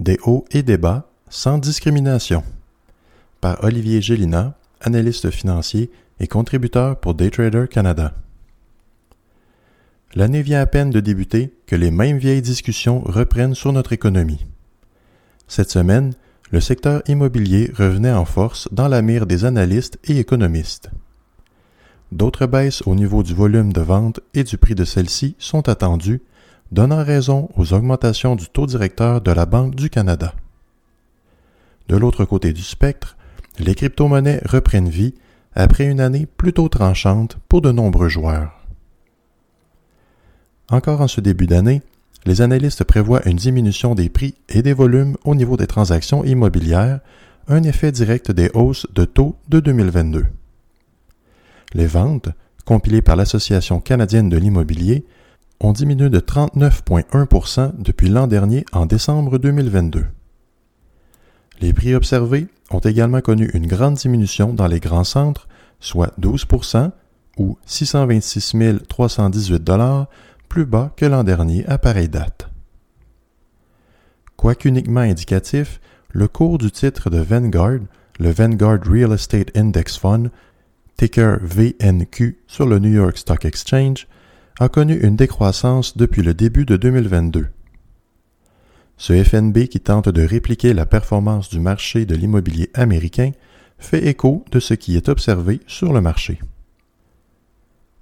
Des hauts et des bas, sans discrimination. Par Olivier Gélina, analyste financier et contributeur pour Daytrader Canada. L'année vient à peine de débuter que les mêmes vieilles discussions reprennent sur notre économie. Cette semaine, le secteur immobilier revenait en force dans la mire des analystes et économistes. D'autres baisses au niveau du volume de vente et du prix de celles-ci sont attendues, donnant raison aux augmentations du taux directeur de la Banque du Canada. De l'autre côté du spectre, les crypto-monnaies reprennent vie après une année plutôt tranchante pour de nombreux joueurs. Encore en ce début d'année, les analystes prévoient une diminution des prix et des volumes au niveau des transactions immobilières, un effet direct des hausses de taux de 2022. Les ventes, compilées par l'Association canadienne de l'immobilier, ont diminué de 39,1% depuis l'an dernier en décembre 2022. Les prix observés ont également connu une grande diminution dans les grands centres, soit 12% ou 626 318 plus bas que l'an dernier à pareille date. Quoiqu'uniquement indicatif, le cours du titre de Vanguard, le Vanguard Real Estate Index Fund, ticker VNQ sur le New York Stock Exchange, a connu une décroissance depuis le début de 2022. Ce FNB qui tente de répliquer la performance du marché de l'immobilier américain fait écho de ce qui est observé sur le marché.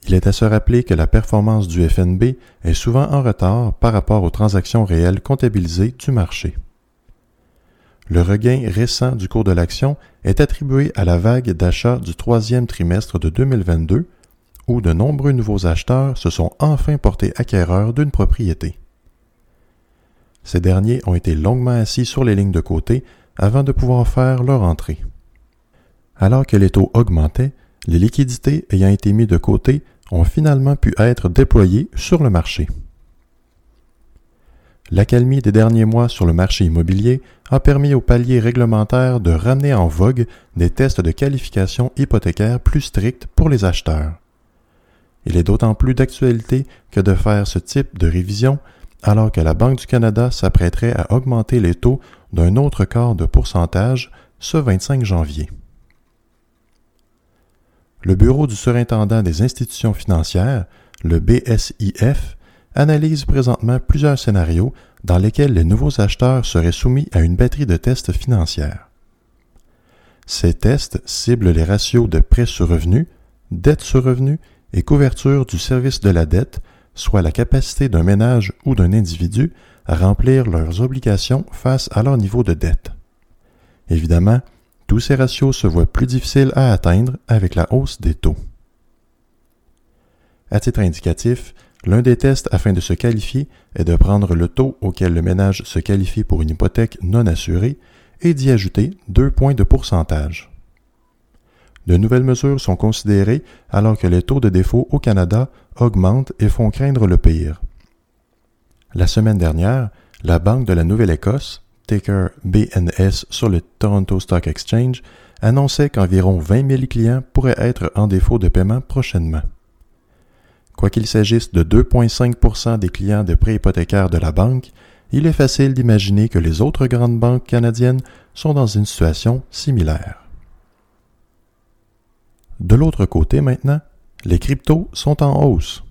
Il est à se rappeler que la performance du FNB est souvent en retard par rapport aux transactions réelles comptabilisées du marché. Le regain récent du cours de l'action est attribué à la vague d'achat du troisième trimestre de 2022, où de nombreux nouveaux acheteurs se sont enfin portés acquéreurs d'une propriété. Ces derniers ont été longuement assis sur les lignes de côté avant de pouvoir faire leur entrée. Alors que les taux augmentaient, les liquidités ayant été mises de côté ont finalement pu être déployés sur le marché. L'accalmie des derniers mois sur le marché immobilier a permis aux paliers réglementaires de ramener en vogue des tests de qualification hypothécaire plus stricts pour les acheteurs. Il est d'autant plus d'actualité que de faire ce type de révision alors que la Banque du Canada s'apprêterait à augmenter les taux d'un autre quart de pourcentage ce 25 janvier le Bureau du surintendant des institutions financières, le BSIF, analyse présentement plusieurs scénarios dans lesquels les nouveaux acheteurs seraient soumis à une batterie de tests financières. Ces tests ciblent les ratios de prêt sur revenu, dette sur revenu et couverture du service de la dette, soit la capacité d'un ménage ou d'un individu à remplir leurs obligations face à leur niveau de dette. Évidemment, tous ces ratios se voient plus difficiles à atteindre avec la hausse des taux. À titre indicatif, l'un des tests afin de se qualifier est de prendre le taux auquel le ménage se qualifie pour une hypothèque non assurée et d'y ajouter deux points de pourcentage. De nouvelles mesures sont considérées alors que les taux de défaut au Canada augmentent et font craindre le pire. La semaine dernière, la Banque de la Nouvelle-Écosse ticker BNS sur le Toronto Stock Exchange, annonçait qu'environ 20 000 clients pourraient être en défaut de paiement prochainement. Quoiqu'il s'agisse de 2,5% des clients de prêts hypothécaires de la banque, il est facile d'imaginer que les autres grandes banques canadiennes sont dans une situation similaire. De l'autre côté maintenant, les cryptos sont en hausse.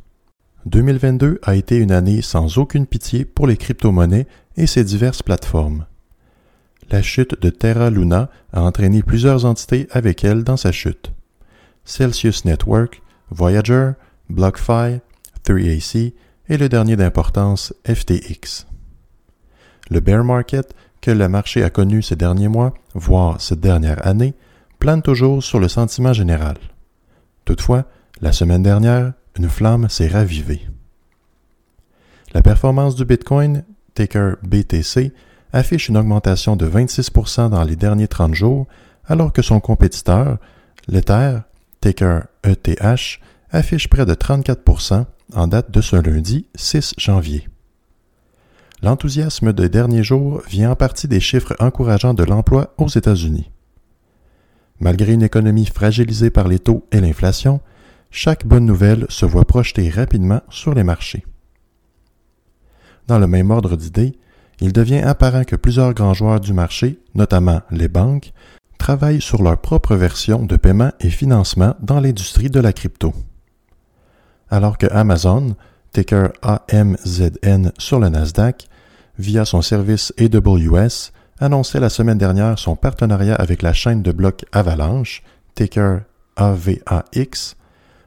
2022 a été une année sans aucune pitié pour les crypto-monnaies et ses diverses plateformes. La chute de Terra Luna a entraîné plusieurs entités avec elle dans sa chute. Celsius Network, Voyager, BlockFi, 3AC et le dernier d'importance FTX. Le bear market que le marché a connu ces derniers mois, voire cette dernière année, plane toujours sur le sentiment général. Toutefois, la semaine dernière, une flamme s'est ravivée. La performance du Bitcoin, ticker BTC, affiche une augmentation de 26% dans les derniers 30 jours, alors que son compétiteur, l'Ether, ticker ETH, affiche près de 34% en date de ce lundi 6 janvier. L'enthousiasme des derniers jours vient en partie des chiffres encourageants de l'emploi aux États-Unis. Malgré une économie fragilisée par les taux et l'inflation, chaque bonne nouvelle se voit projetée rapidement sur les marchés. Dans le même ordre d'idées, il devient apparent que plusieurs grands joueurs du marché, notamment les banques, travaillent sur leur propre version de paiement et financement dans l'industrie de la crypto. Alors que Amazon, ticker AMZN sur le Nasdaq, via son service AWS, annonçait la semaine dernière son partenariat avec la chaîne de blocs Avalanche, ticker AVAX,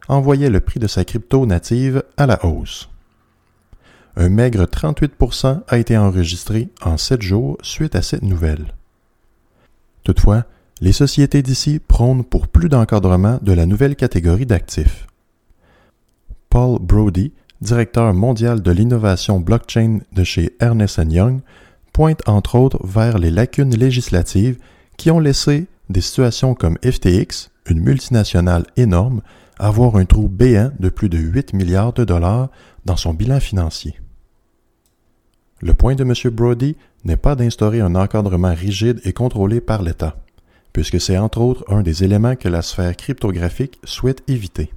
envoyait le prix de sa crypto native à la hausse. Un maigre 38% a été enregistré en sept jours suite à cette nouvelle. Toutefois, les sociétés d'ici prônent pour plus d'encadrement de la nouvelle catégorie d'actifs. Paul Brody, directeur mondial de l'innovation blockchain de chez Ernest Young, pointe entre autres vers les lacunes législatives qui ont laissé des situations comme FTX, une multinationale énorme, avoir un trou béant de plus de 8 milliards de dollars dans son bilan financier. Le point de M. Brody n'est pas d'instaurer un encadrement rigide et contrôlé par l'État, puisque c'est entre autres un des éléments que la sphère cryptographique souhaite éviter.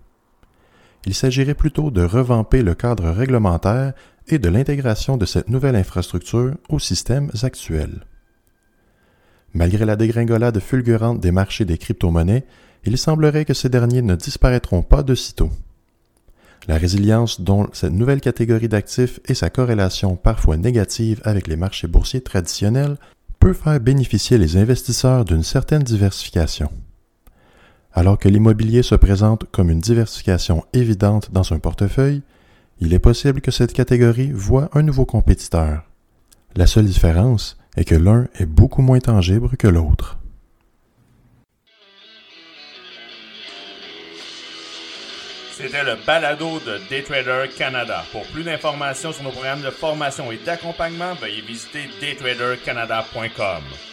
Il s'agirait plutôt de revamper le cadre réglementaire et de l'intégration de cette nouvelle infrastructure aux systèmes actuels. Malgré la dégringolade fulgurante des marchés des crypto-monnaies, il semblerait que ces derniers ne disparaîtront pas de sitôt. La résilience dont cette nouvelle catégorie d'actifs et sa corrélation parfois négative avec les marchés boursiers traditionnels peut faire bénéficier les investisseurs d'une certaine diversification. Alors que l'immobilier se présente comme une diversification évidente dans un portefeuille, il est possible que cette catégorie voit un nouveau compétiteur. La seule différence est que l'un est beaucoup moins tangible que l'autre. C'était le balado de Daytrader Canada. Pour plus d'informations sur nos programmes de formation et d'accompagnement, veuillez visiter daytradercanada.com.